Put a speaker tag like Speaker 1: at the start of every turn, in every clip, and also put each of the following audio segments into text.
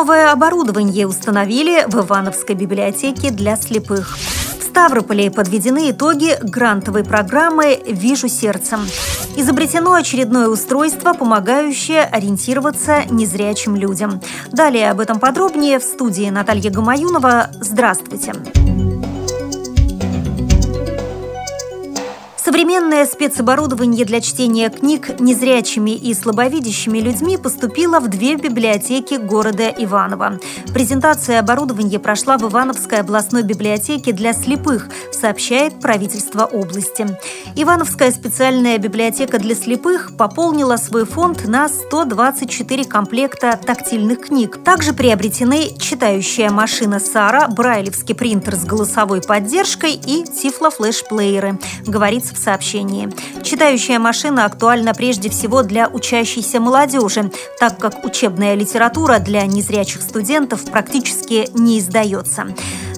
Speaker 1: Новое оборудование установили в Ивановской библиотеке для слепых. В Ставрополе подведены итоги грантовой программы «Вижу сердцем». Изобретено очередное устройство, помогающее ориентироваться незрячим людям. Далее об этом подробнее в студии Наталья Гамаюнова. Здравствуйте! Здравствуйте! Современное спецоборудование для чтения книг незрячими и слабовидящими людьми поступило в две библиотеки города Иваново. Презентация оборудования прошла в Ивановской областной библиотеке для слепых, сообщает правительство области. Ивановская специальная библиотека для слепых пополнила свой фонд на 124 комплекта тактильных книг. Также приобретены читающая машина Сара, брайлевский принтер с голосовой поддержкой и тифлофлеш-плееры, говорится в сообщении. Читающая машина актуальна прежде всего для учащейся молодежи, так как учебная литература для незрячих студентов практически не издается.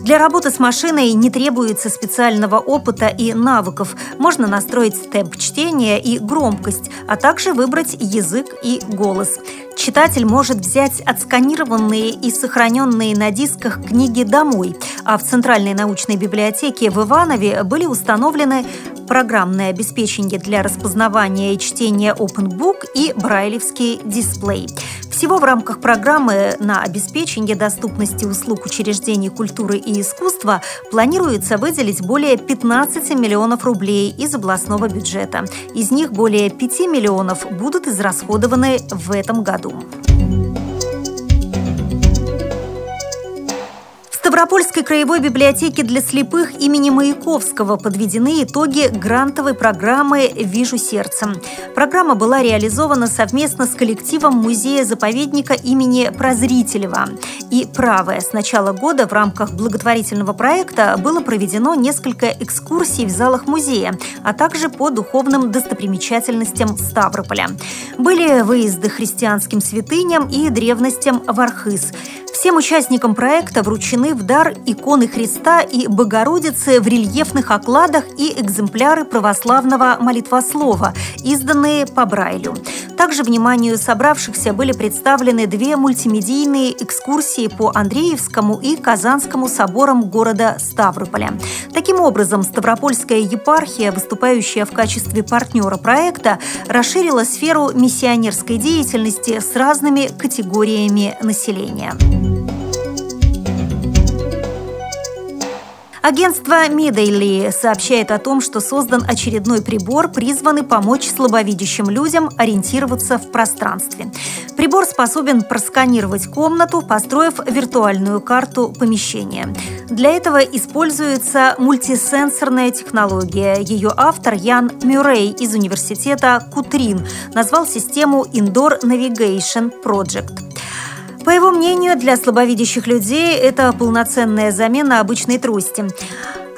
Speaker 1: Для работы с машиной не требуется специального опыта и навыков. Можно настроить темп чтения и громкость, а также выбрать язык и голос. Читатель может взять отсканированные и сохраненные на дисках книги домой, а в Центральной научной библиотеке в Иванове были установлены программное обеспечение для распознавания и чтения OpenBook и брайлевский дисплей. Всего в рамках программы на обеспечение доступности услуг учреждений культуры и искусства планируется выделить более 15 миллионов рублей из областного бюджета. Из них более 5 миллионов будут израсходованы в этом году. Ставропольской краевой библиотеке для слепых имени Маяковского подведены итоги грантовой программы «Вижу сердцем». Программа была реализована совместно с коллективом музея-заповедника имени Прозрителева. И правое с начала года в рамках благотворительного проекта было проведено несколько экскурсий в залах музея, а также по духовным достопримечательностям Ставрополя. Были выезды христианским святыням и древностям в Архыз – Всем участникам проекта вручены в дар иконы Христа и Богородицы в рельефных окладах и экземпляры православного молитвослова, изданные по Брайлю. Также вниманию собравшихся были представлены две мультимедийные экскурсии по Андреевскому и Казанскому соборам города Ставрополя. Таким образом, Ставропольская епархия, выступающая в качестве партнера проекта, расширила сферу миссионерской деятельности с разными категориями населения. Агентство Middaily сообщает о том, что создан очередной прибор, призванный помочь слабовидящим людям ориентироваться в пространстве. Прибор способен просканировать комнату, построив виртуальную карту помещения. Для этого используется мультисенсорная технология. Ее автор Ян Мюррей из университета Кутрин назвал систему Indoor Navigation Project. По его мнению, для слабовидящих людей это полноценная замена обычной трости.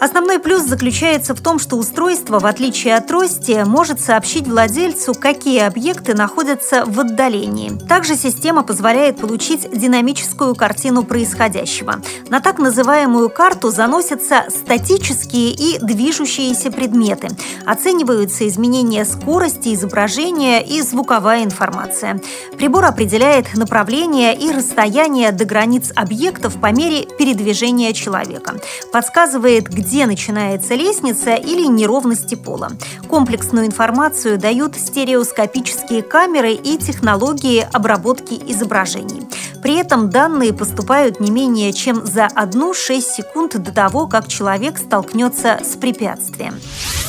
Speaker 1: Основной плюс заключается в том, что устройство, в отличие от трости, может сообщить владельцу, какие объекты находятся в отдалении. Также система позволяет получить динамическую картину происходящего. На так называемую карту заносятся статические и движущиеся предметы. Оцениваются изменения скорости изображения и звуковая информация. Прибор определяет направление и расстояние до границ объектов по мере передвижения человека. Подсказывает, где где начинается лестница или неровности пола. Комплексную информацию дают стереоскопические камеры и технологии обработки изображений. При этом данные поступают не менее чем за 1-6 секунд до того, как человек столкнется с препятствием.